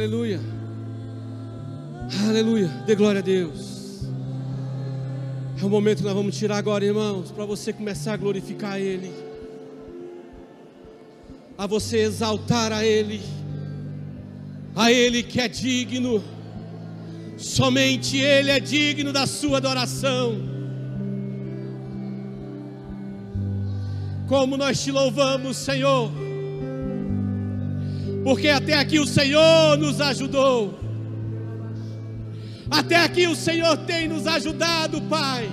Aleluia. Aleluia. Dê glória a Deus. É o momento que nós vamos tirar agora, irmãos, para você começar a glorificar Ele, a você exaltar a Ele, a Ele que é digno, somente Ele é digno da sua adoração. Como nós te louvamos, Senhor, porque até aqui o Senhor nos ajudou. Até aqui o Senhor tem nos ajudado, Pai.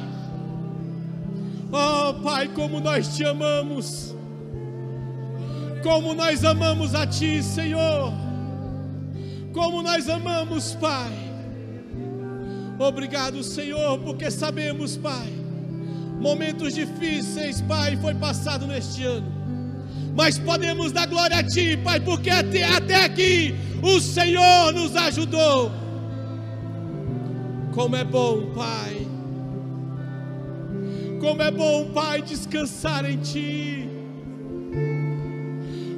Oh, Pai, como nós te amamos. Como nós amamos a Ti, Senhor. Como nós amamos, Pai. Obrigado, Senhor, porque sabemos, Pai. Momentos difíceis, Pai, foi passado neste ano. Mas podemos dar glória a Ti, Pai, porque até, até aqui o Senhor nos ajudou. Como é bom, Pai. Como é bom, Pai, descansar em Ti.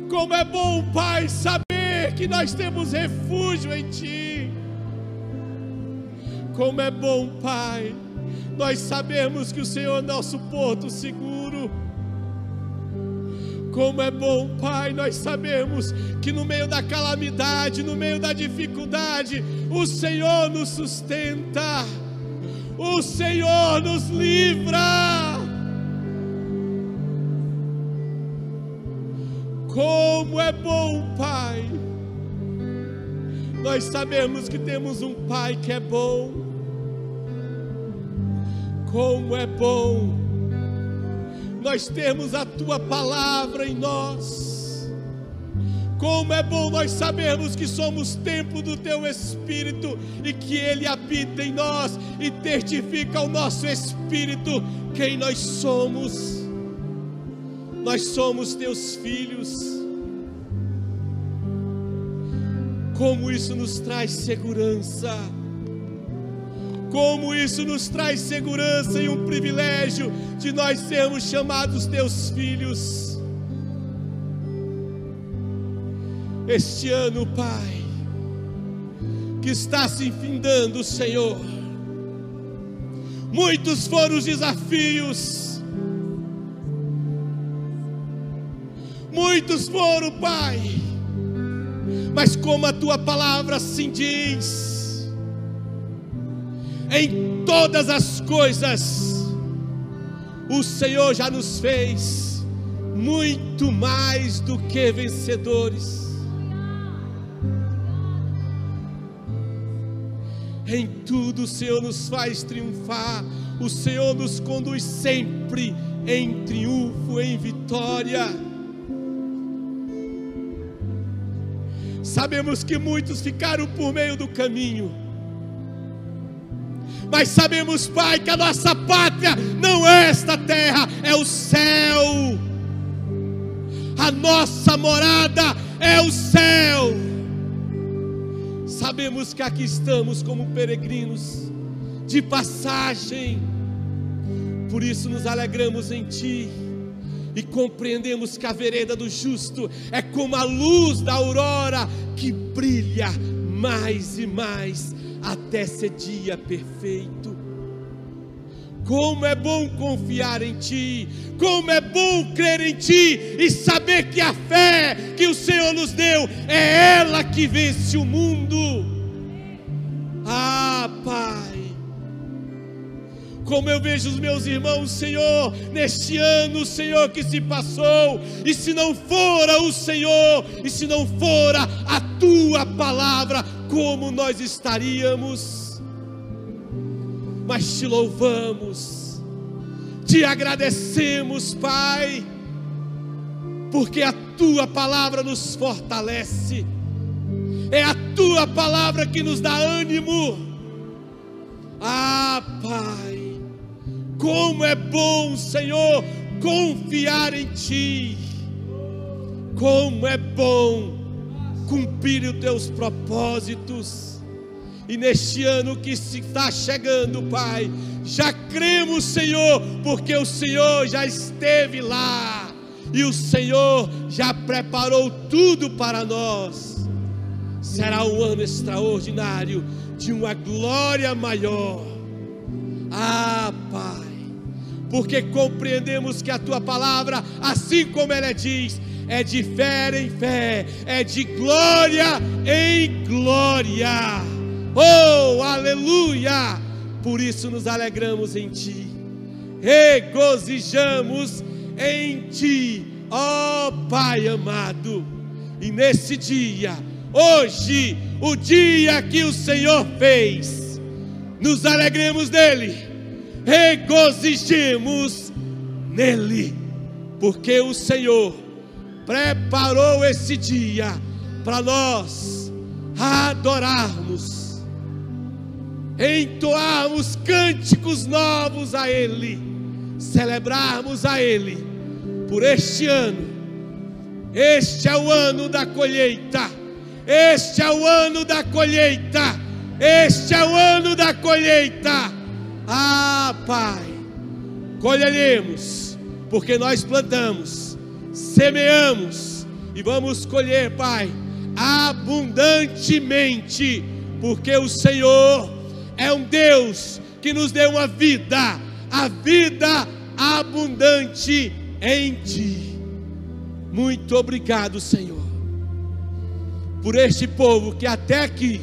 Como é bom, Pai, saber que nós temos refúgio em Ti. Como é bom, Pai, nós sabemos que o Senhor é nosso porto seguro. Como é bom, Pai, nós sabemos que no meio da calamidade, no meio da dificuldade, o Senhor nos sustenta, o Senhor nos livra. Como é bom, Pai, nós sabemos que temos um Pai que é bom. Como é bom nós temos a tua palavra em nós. Como é bom nós sabermos que somos templo do teu Espírito e que Ele habita em nós e testifica ao nosso Espírito quem nós somos. Nós somos teus filhos. Como isso nos traz segurança como isso nos traz segurança e um privilégio de nós sermos chamados teus filhos. Este ano, Pai, que está se enfindando, Senhor, muitos foram os desafios, muitos foram, Pai, mas como a tua palavra assim diz, em todas as coisas, o Senhor já nos fez muito mais do que vencedores. Em tudo o Senhor nos faz triunfar, o Senhor nos conduz sempre em triunfo, em vitória. Sabemos que muitos ficaram por meio do caminho, mas sabemos, Pai, que a nossa pátria não é esta terra, é o céu. A nossa morada é o céu. Sabemos que aqui estamos como peregrinos de passagem, por isso nos alegramos em Ti e compreendemos que a vereda do justo é como a luz da aurora que brilha mais e mais até ser dia perfeito. Como é bom confiar em Ti, como é bom crer em Ti e saber que a fé que o Senhor nos deu é ela que vence o mundo. Ah, Pai, como eu vejo os meus irmãos, Senhor, neste ano, Senhor, que se passou, e se não fora o Senhor, e se não fora a Tua palavra, como nós estaríamos. Mas te louvamos, te agradecemos, Pai, porque a tua palavra nos fortalece, é a tua palavra que nos dá ânimo. Ah, Pai, como é bom, Senhor, confiar em Ti, como é bom cumprir os teus propósitos. E neste ano que está chegando, Pai, já cremos, Senhor, porque o Senhor já esteve lá e o Senhor já preparou tudo para nós. será um ano extraordinário de uma glória maior. Ah, Pai, porque compreendemos que a tua palavra, assim como ela diz, é de fé em fé, é de glória em glória. Oh, aleluia! Por isso nos alegramos em Ti, regozijamos em Ti, ó oh, Pai amado. E nesse dia, hoje, o dia que o Senhor fez, nos alegremos nele, regozijemos nele, porque o Senhor preparou esse dia para nós adorarmos, entoarmos cânticos novos a Ele, celebrarmos a Ele por este ano. Este é o ano da colheita. Este é o ano da colheita. Este é o ano da colheita. Ah, Pai, colheremos, porque nós plantamos semeamos e vamos colher, Pai, abundantemente, porque o Senhor é um Deus que nos deu uma vida, a vida abundante em Ti. Muito obrigado, Senhor, por este povo que até aqui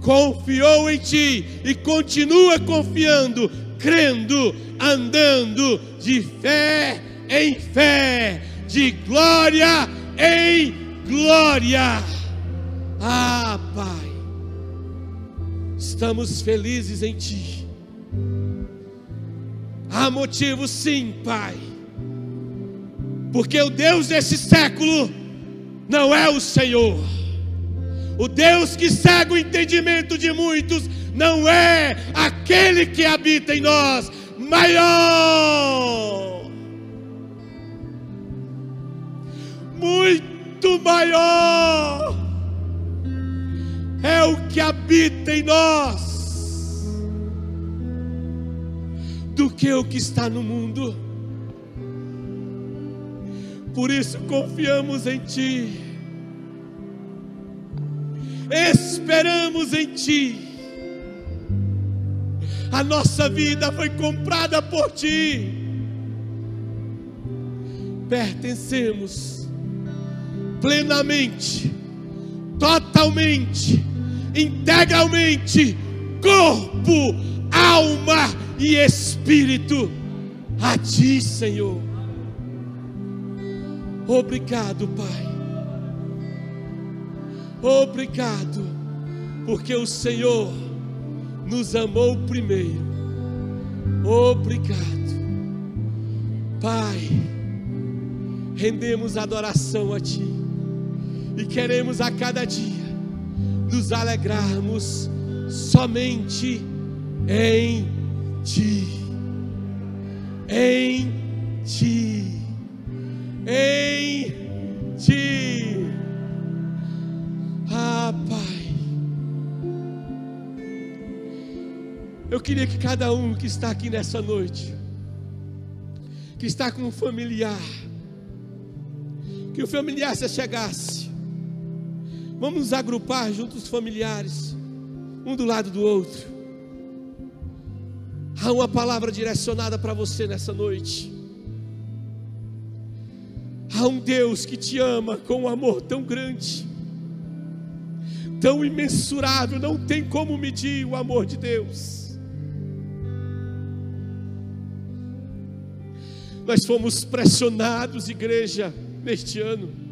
confiou em Ti e continua confiando, crendo, andando de fé em fé de glória em glória. Ah, Pai, estamos felizes em Ti. Há motivo, sim, Pai, porque o Deus desse século não é o Senhor. O Deus que cega o entendimento de muitos não é aquele que habita em nós, maior muito maior é o que habita em nós do que o que está no mundo. Por isso confiamos em Ti, esperamos em Ti. A nossa vida foi comprada por Ti. Pertencemos plenamente, totalmente, integralmente, corpo, alma e espírito a Ti, Senhor. Obrigado, Pai. Obrigado, porque o Senhor nos amou primeiro. Obrigado, Pai. Rendemos adoração a Ti e queremos a cada dia nos alegrarmos somente em Ti, em Ti, em Ti. Ah, Pai, eu queria que cada um que está aqui nessa noite, que está com um familiar, que o familiar se chegasse Vamos nos agrupar juntos os familiares, um do lado do outro. Há uma palavra direcionada para você nessa noite. Há um Deus que te ama com um amor tão grande, tão imensurável, não tem como medir o amor de Deus. Nós fomos pressionados, igreja, neste ano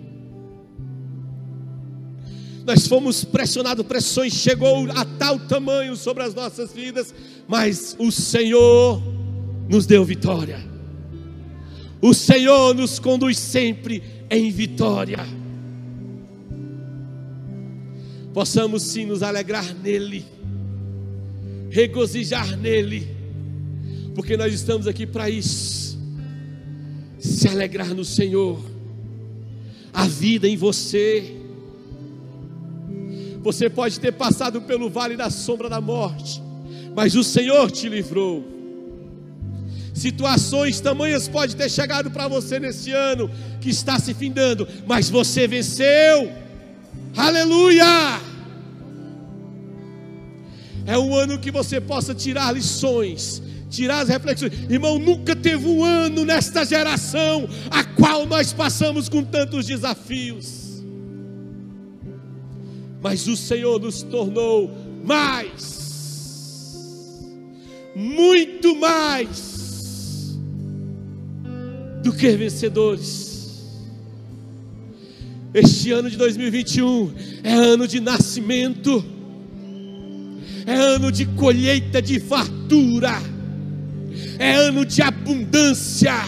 nós fomos pressionados, pressões chegou a tal tamanho sobre as nossas vidas, mas o Senhor nos deu vitória. O Senhor nos conduz sempre em vitória. Possamos sim nos alegrar nele, regozijar nele, porque nós estamos aqui para isso. Se alegrar no Senhor, a vida em você você pode ter passado pelo vale da sombra da morte, mas o Senhor te livrou. Situações tamanhas pode ter chegado para você nesse ano que está se findando, mas você venceu. Aleluia! É um ano que você possa tirar lições, tirar as reflexões. Irmão, nunca teve um ano nesta geração a qual nós passamos com tantos desafios. Mas o Senhor nos tornou mais, muito mais do que vencedores. Este ano de 2021 é ano de nascimento, é ano de colheita de fartura, é ano de abundância,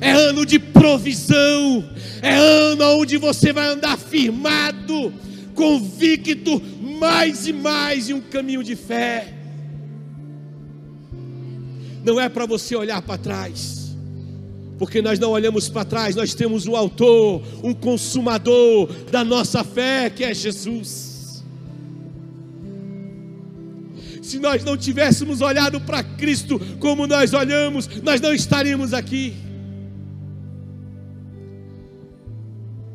é ano de provisão, é ano onde você vai andar firmado, convicto, mais e mais em um caminho de fé. Não é para você olhar para trás porque nós não olhamos para trás, nós temos um autor, um consumador da nossa fé, que é Jesus. Se nós não tivéssemos olhado para Cristo como nós olhamos, nós não estaríamos aqui.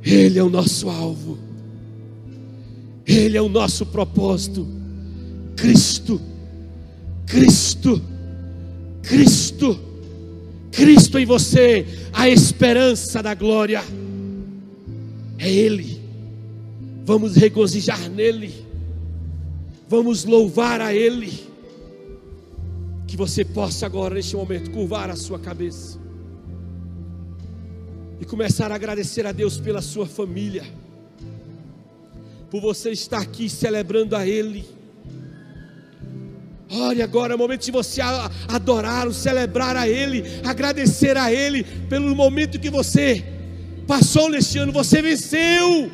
Ele é o nosso alvo, Ele é o nosso propósito. Cristo, Cristo, Cristo. Cristo em você, a esperança da glória. É Ele. Vamos regozijar nele. Vamos louvar a Ele. Que você possa agora, neste momento, curvar a sua cabeça e começar a agradecer a Deus pela sua família, por você estar aqui celebrando a Ele Ore agora, é o momento de você adorar, celebrar a Ele, agradecer a Ele pelo momento que você passou neste ano, você venceu.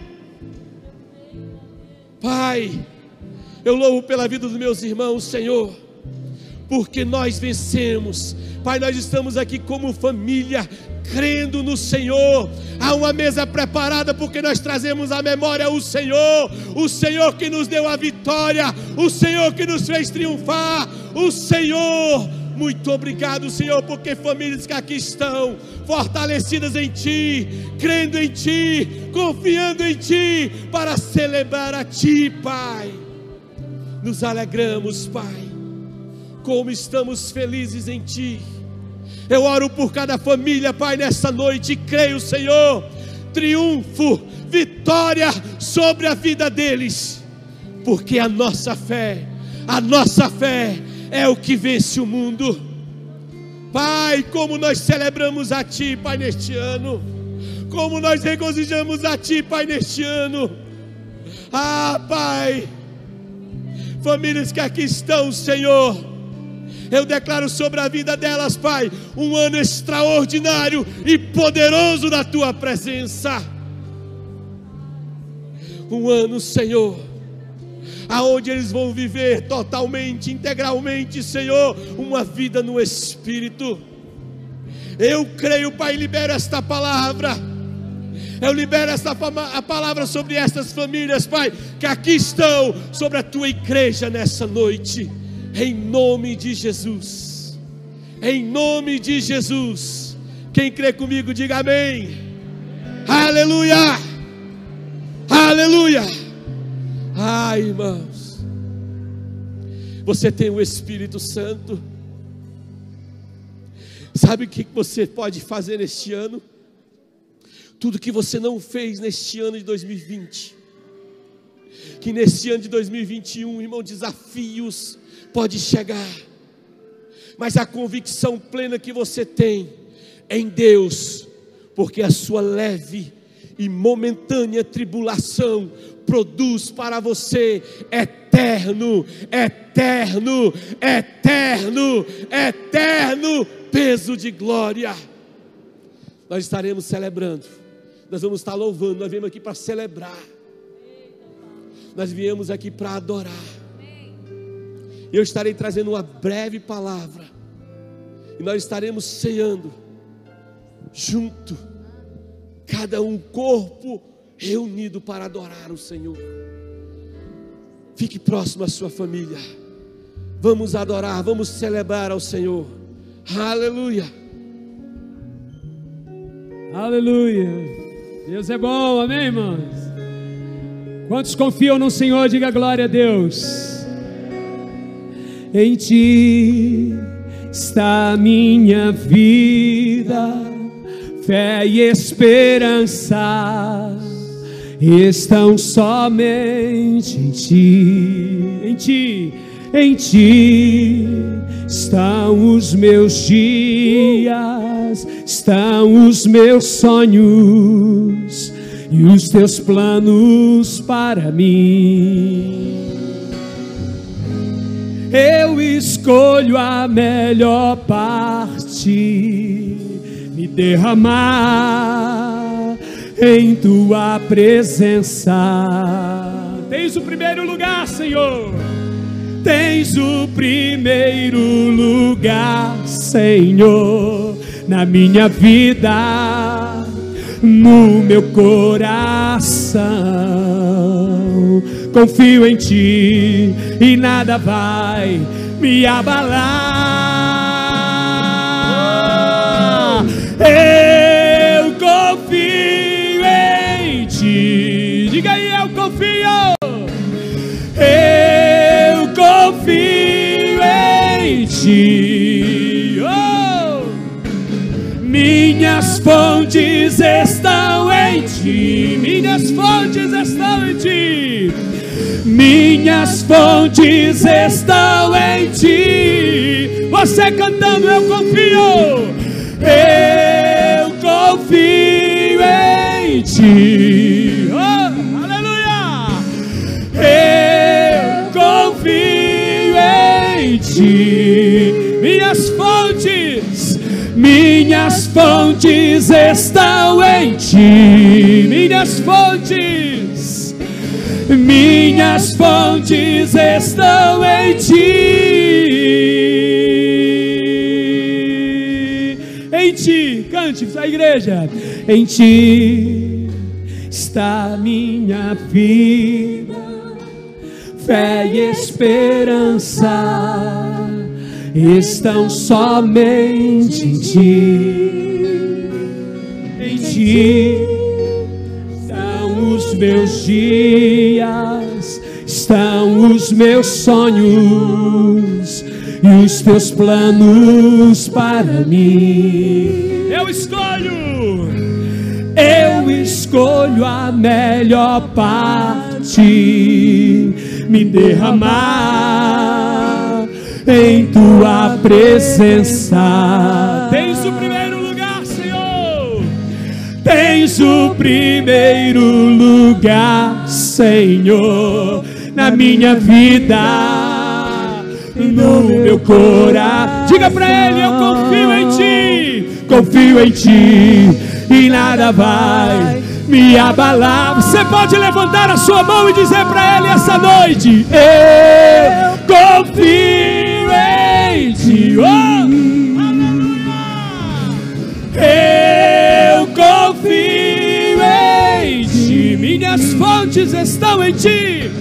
Pai, eu louvo pela vida dos meus irmãos, Senhor, porque nós vencemos. Pai, nós estamos aqui como família, crendo no Senhor. Há uma mesa preparada porque nós trazemos à memória o Senhor, o Senhor que nos deu a vitória, o Senhor que nos fez triunfar, o Senhor. Muito obrigado, Senhor, porque famílias que aqui estão fortalecidas em Ti, crendo em Ti, confiando em Ti, para celebrar a Ti, Pai. Nos alegramos, Pai, como estamos felizes em Ti eu oro por cada família, Pai, nessa noite, e creio, Senhor, triunfo, vitória sobre a vida deles, porque a nossa fé, a nossa fé é o que vence o mundo. Pai, como nós celebramos a Ti, Pai, neste ano, como nós regozijamos a Ti, Pai, neste ano. Ah, Pai, famílias que aqui estão, Senhor, eu declaro sobre a vida delas, Pai, um ano extraordinário e poderoso da tua presença. Um ano, Senhor, aonde eles vão viver totalmente, integralmente, Senhor, uma vida no Espírito. Eu creio, Pai, libera esta palavra. Eu libero esta a palavra sobre estas famílias, Pai, que aqui estão, sobre a tua igreja nessa noite em nome de Jesus. Em nome de Jesus. Quem crê comigo, diga amém. Aleluia. Aleluia. Ai, irmãos. Você tem o Espírito Santo. Sabe o que você pode fazer neste ano? Tudo que você não fez neste ano de 2020. Que neste ano de 2021, irmão, desafios pode chegar, mas a convicção plena que você tem em Deus, porque a sua leve e momentânea tribulação produz para você eterno, eterno, eterno, eterno peso de glória. Nós estaremos celebrando, nós vamos estar louvando, nós viemos aqui para celebrar, nós viemos aqui para adorar eu estarei trazendo uma breve palavra, e nós estaremos ceando, junto, cada um corpo reunido para adorar o Senhor. Fique próximo à sua família, vamos adorar, vamos celebrar ao Senhor, aleluia, aleluia. Deus é bom, amém, irmãos? Quantos confiam no Senhor, diga glória a Deus. Em ti está minha vida, fé e esperança estão somente em ti, em ti, em ti estão os meus dias, estão os meus sonhos e os teus planos para mim. Eu escolho a melhor parte, me derramar em tua presença. Tens o primeiro lugar, Senhor. Tens o primeiro lugar, Senhor, na minha vida no meu coração. Confio em ti e nada vai me abalar. Eu confio em ti. Diga aí, eu confio. Eu confio em ti. Oh! Minhas fontes estão em ti. Minhas fontes estão em ti. Minhas fontes estão em ti. Você cantando, eu confio. Eu confio em ti. Oh, aleluia! Eu confio em ti. Minhas fontes, minhas fontes estão em ti. Minhas fontes, minhas fontes estão em ti. Em ti, cante a igreja. Em ti está minha vida, fé e esperança estão somente em ti. Em ti meus dias, estão os meus sonhos e os teus planos para mim. Eu escolho, eu escolho a melhor parte, me derramar em tua presença. Tens o primeiro. Tens o primeiro lugar, Senhor, na minha vida, no meu coração. Diga para Ele: Eu confio em Ti, confio em Ti, e nada vai me abalar. Você pode levantar a sua mão e dizer para Ele essa noite: Eu confio em Ti. Oh, aleluia! Minhas fontes estão em Ti.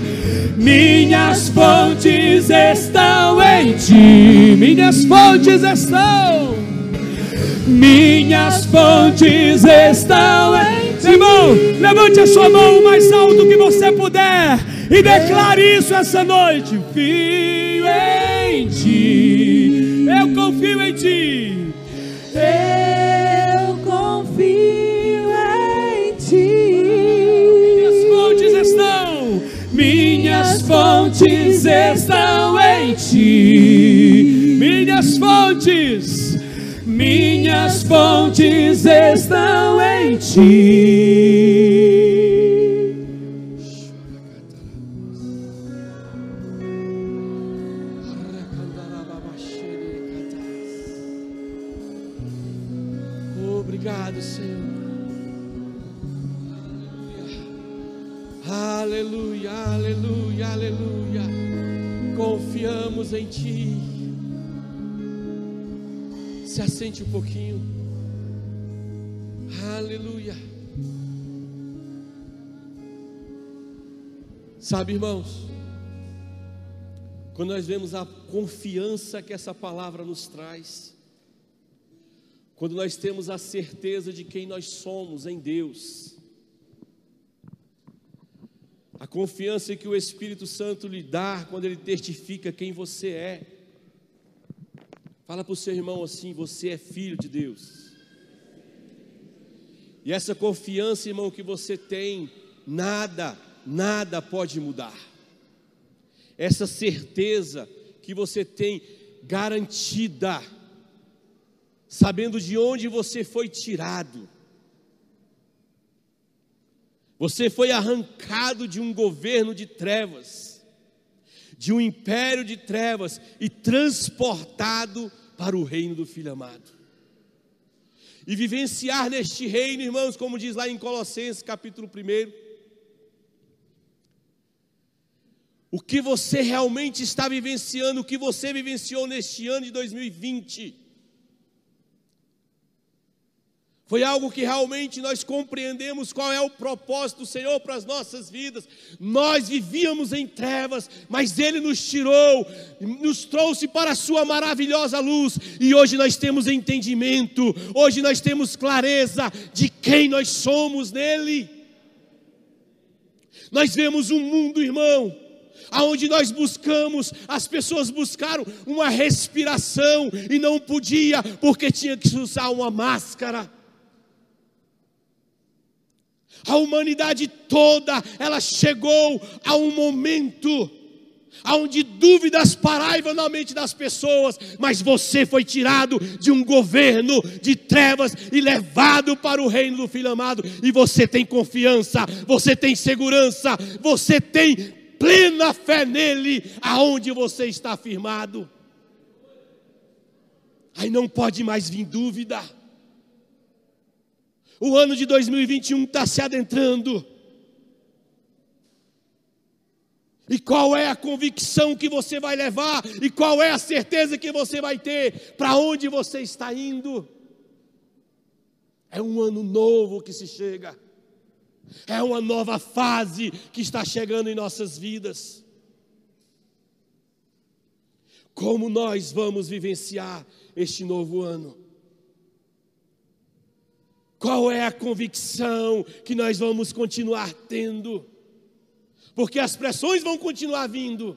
Minhas fontes estão em Ti. Minhas fontes estão. Minhas fontes estão em Ti. Irmão, levante a sua mão o mais alto que você puder e declare isso essa noite. Confio em Ti. Eu confio em Ti. Eu fontes estão em Ti. Minhas fontes. Minhas fontes estão em Ti. Um pouquinho. Aleluia. Sabe, irmãos, quando nós vemos a confiança que essa palavra nos traz, quando nós temos a certeza de quem nós somos em Deus, A confiança que o Espírito Santo lhe dá quando ele testifica quem você é. Fala para o seu irmão assim: você é filho de Deus. E essa confiança, irmão, que você tem, nada, nada pode mudar. Essa certeza que você tem garantida, sabendo de onde você foi tirado. Você foi arrancado de um governo de trevas, de um império de trevas e transportado para o reino do Filho amado. E vivenciar neste reino, irmãos, como diz lá em Colossenses capítulo 1, o que você realmente está vivenciando, o que você vivenciou neste ano de 2020. Foi algo que realmente nós compreendemos qual é o propósito do Senhor para as nossas vidas. Nós vivíamos em trevas, mas Ele nos tirou, nos trouxe para a Sua maravilhosa luz, e hoje nós temos entendimento, hoje nós temos clareza de quem nós somos nele. Nós vemos um mundo, irmão, aonde nós buscamos, as pessoas buscaram uma respiração e não podia, porque tinha que usar uma máscara. A humanidade toda, ela chegou a um momento onde dúvidas paraiam na mente das pessoas, mas você foi tirado de um governo de trevas e levado para o reino do Filho amado, e você tem confiança, você tem segurança, você tem plena fé nele, aonde você está firmado. Aí não pode mais vir dúvida. O ano de 2021 está se adentrando. E qual é a convicção que você vai levar? E qual é a certeza que você vai ter? Para onde você está indo? É um ano novo que se chega. É uma nova fase que está chegando em nossas vidas. Como nós vamos vivenciar este novo ano? Qual é a convicção que nós vamos continuar tendo? Porque as pressões vão continuar vindo.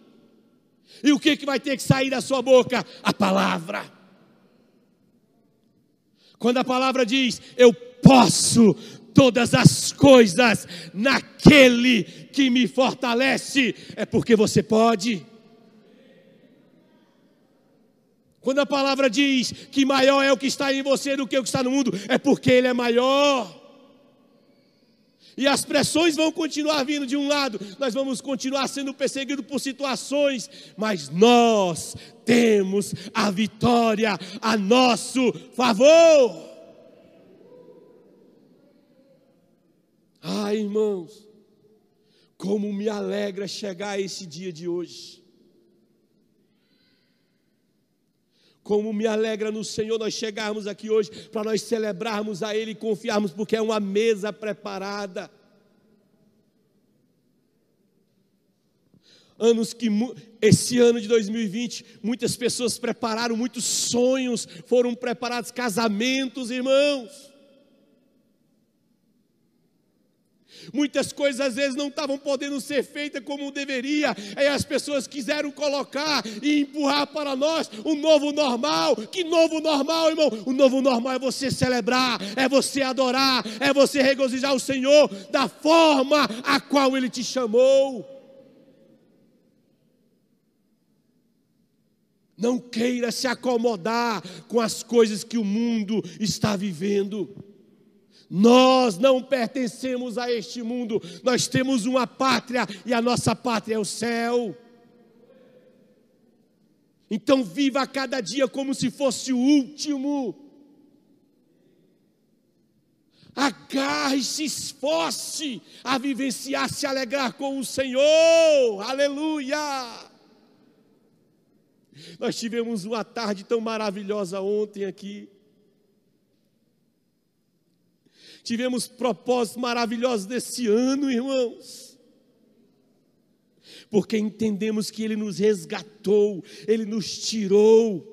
E o que, que vai ter que sair da sua boca? A palavra. Quando a palavra diz, eu posso todas as coisas naquele que me fortalece, é porque você pode. Quando a palavra diz que maior é o que está em você do que o que está no mundo, é porque Ele é maior. E as pressões vão continuar vindo de um lado, nós vamos continuar sendo perseguidos por situações, mas nós temos a vitória a nosso favor. Ah, irmãos, como me alegra chegar esse dia de hoje. Como me alegra no Senhor nós chegarmos aqui hoje para nós celebrarmos a Ele e confiarmos, porque é uma mesa preparada. Anos que, esse ano de 2020, muitas pessoas prepararam, muitos sonhos foram preparados, casamentos, irmãos. Muitas coisas às vezes não estavam podendo ser feitas como deveria, aí as pessoas quiseram colocar e empurrar para nós um novo normal. Que novo normal, irmão? O novo normal é você celebrar, é você adorar, é você regozijar o Senhor da forma a qual Ele te chamou. Não queira se acomodar com as coisas que o mundo está vivendo. Nós não pertencemos a este mundo, nós temos uma pátria e a nossa pátria é o céu. Então viva cada dia como se fosse o último. Agarre-se, esforce a vivenciar, se alegrar com o Senhor. Aleluia! Nós tivemos uma tarde tão maravilhosa ontem aqui. Tivemos propósitos maravilhosos desse ano, irmãos. Porque entendemos que Ele nos resgatou, Ele nos tirou,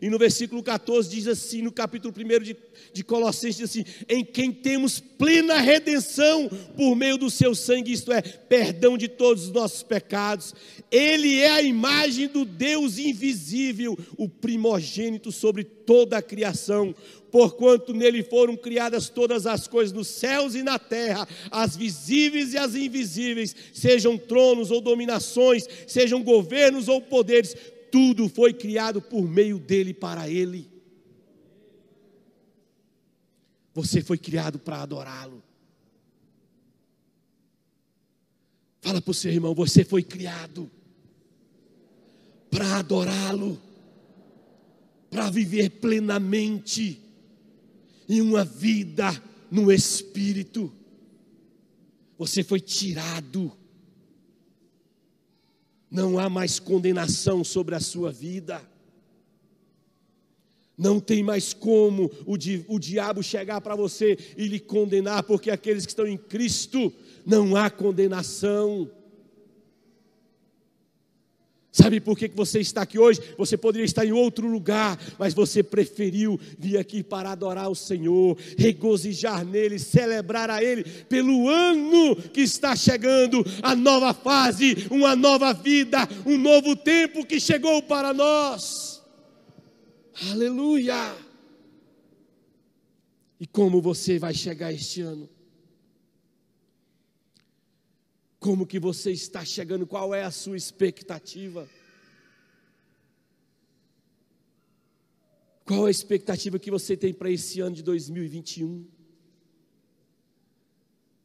E no versículo 14 diz assim, no capítulo 1 de, de Colossenses, diz assim: em quem temos plena redenção por meio do seu sangue, isto é, perdão de todos os nossos pecados. Ele é a imagem do Deus invisível, o primogênito sobre toda a criação, porquanto nele foram criadas todas as coisas nos céus e na terra, as visíveis e as invisíveis, sejam tronos ou dominações, sejam governos ou poderes, tudo foi criado por meio dele para ele. Você foi criado para adorá-lo. Fala para o seu irmão, você foi criado para adorá-lo, para viver plenamente em uma vida no Espírito. Você foi tirado. Não há mais condenação sobre a sua vida. Não tem mais como o, di, o diabo chegar para você e lhe condenar, porque aqueles que estão em Cristo não há condenação. Sabe por que você está aqui hoje? Você poderia estar em outro lugar, mas você preferiu vir aqui para adorar o Senhor, regozijar nele, celebrar a Ele pelo ano que está chegando, a nova fase, uma nova vida, um novo tempo que chegou para nós. Aleluia! E como você vai chegar este ano? Como que você está chegando? Qual é a sua expectativa? Qual a expectativa que você tem para esse ano de 2021?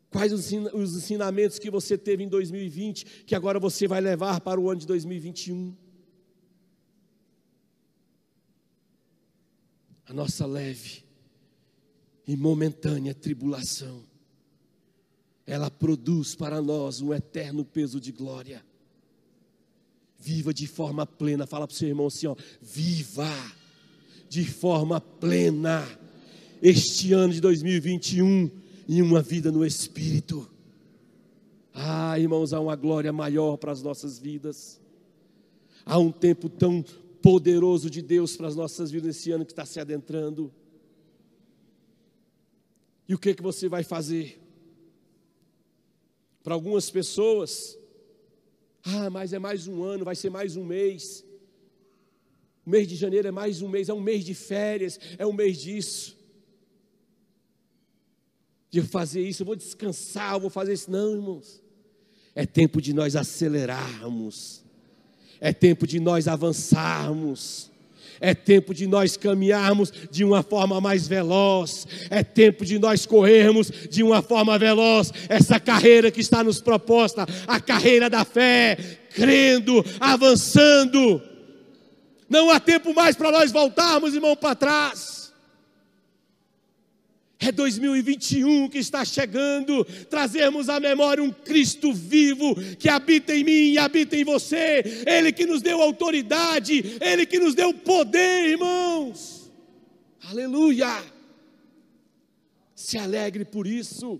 Quais os ensinamentos que você teve em 2020 que agora você vai levar para o ano de 2021? A nossa leve e momentânea tribulação ela produz para nós um eterno peso de glória. Viva de forma plena, fala para o seu irmão assim: ó, viva de forma plena este ano de 2021 em uma vida no Espírito. Ah, irmãos, há uma glória maior para as nossas vidas. Há um tempo tão poderoso de Deus para as nossas vidas nesse ano que está se adentrando. E o que que você vai fazer? Para algumas pessoas, ah, mas é mais um ano, vai ser mais um mês. O mês de janeiro é mais um mês, é um mês de férias, é um mês disso. De fazer isso, eu vou descansar, eu vou fazer isso. Não, irmãos. É tempo de nós acelerarmos. É tempo de nós avançarmos. É tempo de nós caminharmos de uma forma mais veloz. É tempo de nós corrermos de uma forma veloz essa carreira que está nos proposta, a carreira da fé, crendo, avançando. Não há tempo mais para nós voltarmos, irmão, para trás. É 2021 que está chegando, trazermos à memória um Cristo vivo que habita em mim e habita em você, Ele que nos deu autoridade, Ele que nos deu poder, irmãos. Aleluia! Se alegre por isso.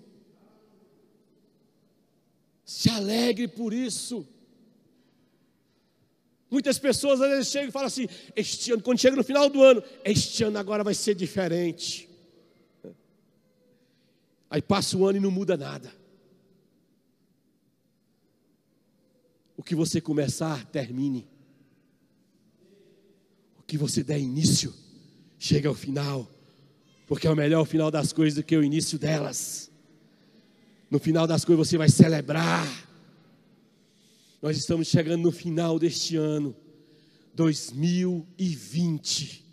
Se alegre por isso. Muitas pessoas às vezes chegam e falam assim: este ano, quando chega no final do ano, este ano agora vai ser diferente. Aí passa o ano e não muda nada. O que você começar, termine. O que você der início, chega ao final. Porque é o melhor o final das coisas do que o início delas. No final das coisas você vai celebrar. Nós estamos chegando no final deste ano, 2020.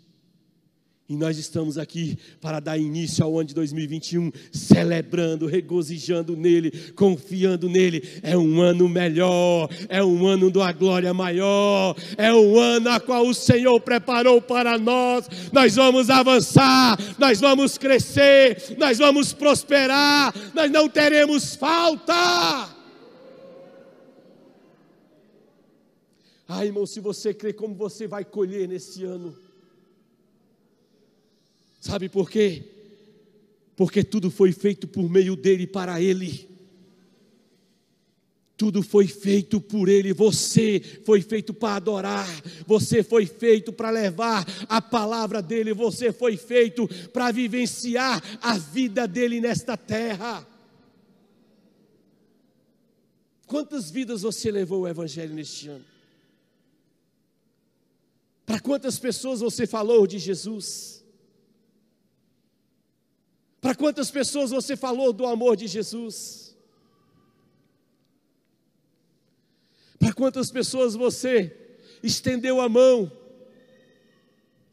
E nós estamos aqui para dar início ao ano de 2021, celebrando, regozijando nele, confiando nele. É um ano melhor, é um ano da glória maior, é um ano a qual o Senhor preparou para nós. Nós vamos avançar, nós vamos crescer, nós vamos prosperar, nós não teremos falta. Ai, irmão, se você crê como você vai colher nesse ano. Sabe por quê? Porque tudo foi feito por meio dele e para ele. Tudo foi feito por Ele, você foi feito para adorar, você foi feito para levar a palavra dEle, você foi feito para vivenciar a vida dEle nesta terra. Quantas vidas você levou o Evangelho neste ano? Para quantas pessoas você falou de Jesus? Para quantas pessoas você falou do amor de Jesus? Para quantas pessoas você estendeu a mão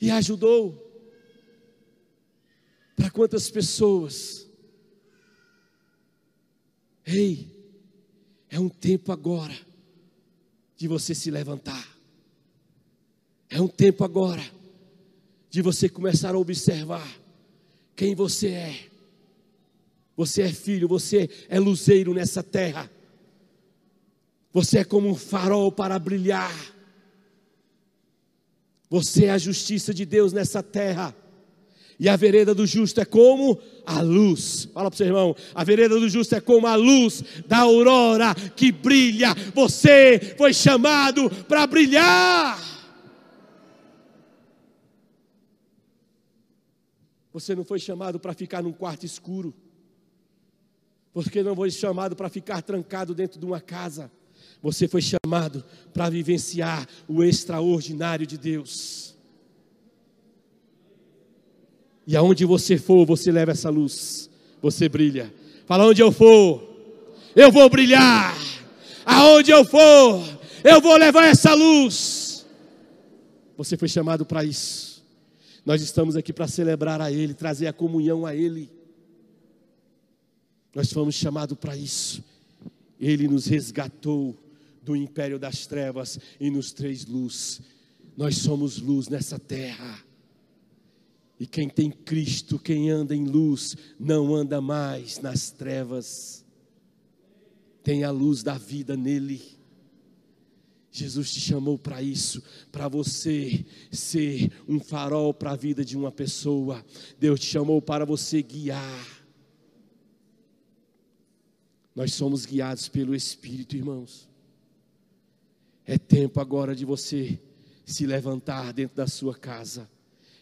e ajudou? Para quantas pessoas? Ei, é um tempo agora de você se levantar. É um tempo agora de você começar a observar quem você é. Você é filho, você é luzeiro nessa terra. Você é como um farol para brilhar. Você é a justiça de Deus nessa terra. E a vereda do justo é como a luz. Fala para o seu irmão. A vereda do justo é como a luz da aurora que brilha. Você foi chamado para brilhar. Você não foi chamado para ficar num quarto escuro. Porque não foi chamado para ficar trancado dentro de uma casa. Você foi chamado para vivenciar o extraordinário de Deus. E aonde você for, você leva essa luz. Você brilha. Fala onde eu for, eu vou brilhar. Aonde eu for, eu vou levar essa luz. Você foi chamado para isso. Nós estamos aqui para celebrar a Ele, trazer a comunhão a Ele. Nós fomos chamados para isso. Ele nos resgatou do império das trevas e nos três luz. Nós somos luz nessa terra. E quem tem Cristo, quem anda em luz, não anda mais nas trevas. Tem a luz da vida nele. Jesus te chamou para isso, para você ser um farol para a vida de uma pessoa. Deus te chamou para você guiar. Nós somos guiados pelo Espírito, irmãos. É tempo agora de você se levantar dentro da sua casa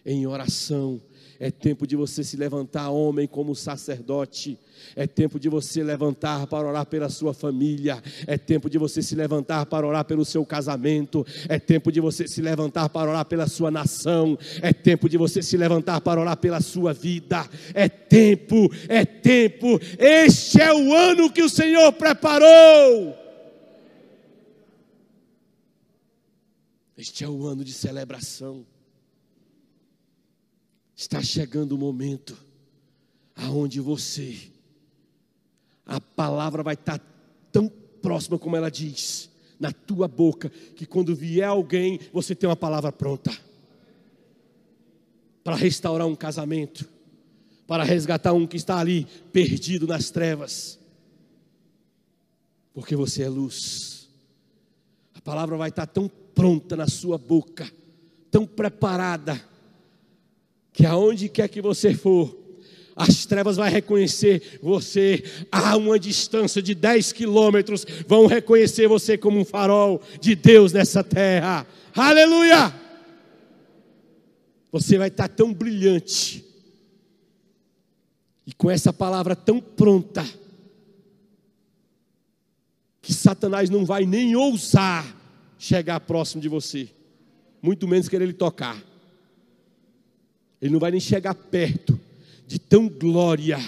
em oração. É tempo de você se levantar, homem, como sacerdote. É tempo de você levantar para orar pela sua família. É tempo de você se levantar para orar pelo seu casamento. É tempo de você se levantar para orar pela sua nação. É tempo de você se levantar para orar pela sua vida. É tempo, é tempo. Este é o ano que o Senhor preparou Este é o ano de celebração. Está chegando o momento aonde você, a palavra vai estar tão próxima como ela diz, na tua boca, que quando vier alguém, você tem uma palavra pronta para restaurar um casamento, para resgatar um que está ali perdido nas trevas, porque você é luz. A palavra vai estar tão pronta na sua boca, tão preparada, que aonde quer que você for, as trevas vão reconhecer você a uma distância de 10 quilômetros, vão reconhecer você como um farol de Deus nessa terra. Aleluia! Você vai estar tão brilhante, e com essa palavra tão pronta, que Satanás não vai nem ousar chegar próximo de você, muito menos querer lhe tocar. Ele não vai nem chegar perto de tão glória,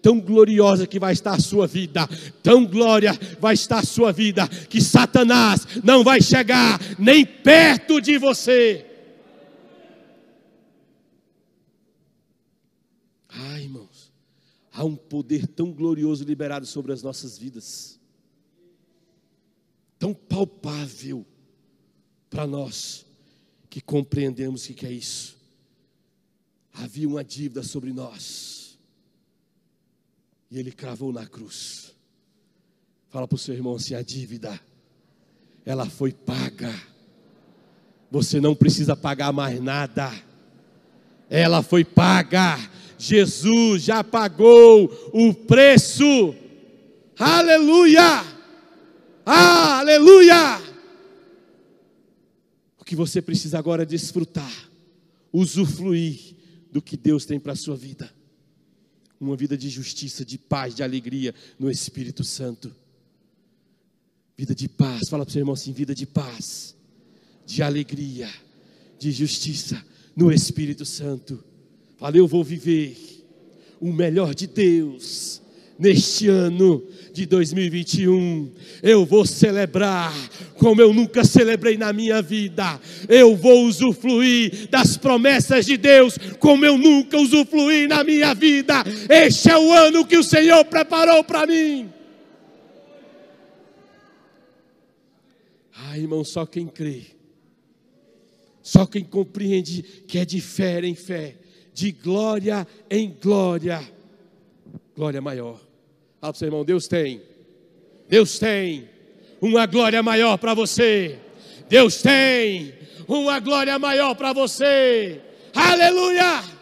tão gloriosa que vai estar a sua vida, tão glória vai estar a sua vida, que Satanás não vai chegar nem perto de você. Ai, irmãos, há um poder tão glorioso liberado sobre as nossas vidas, tão palpável para nós que compreendemos o que é isso. Havia uma dívida sobre nós. E ele cravou na cruz. Fala para o seu irmão assim: a dívida, ela foi paga. Você não precisa pagar mais nada. Ela foi paga. Jesus já pagou o preço. Aleluia! Aleluia! O que você precisa agora é desfrutar, usufruir do que Deus tem para a sua vida. Uma vida de justiça, de paz, de alegria no Espírito Santo. Vida de paz, fala para o seu irmão assim: vida de paz, de alegria, de justiça no Espírito Santo. Fala, eu vou viver o melhor de Deus neste ano de 2021. Eu vou celebrar como eu nunca celebrei na minha vida. Eu vou usufruir das promessas de Deus como eu nunca usufruí na minha vida. Este é o ano que o Senhor preparou para mim. Ah, irmão, só quem crê, só quem compreende que é de fé em fé, de glória em glória, glória maior. Fala para o seu irmão, Deus tem. Deus tem uma glória maior para você. Deus tem uma glória maior para você. Aleluia!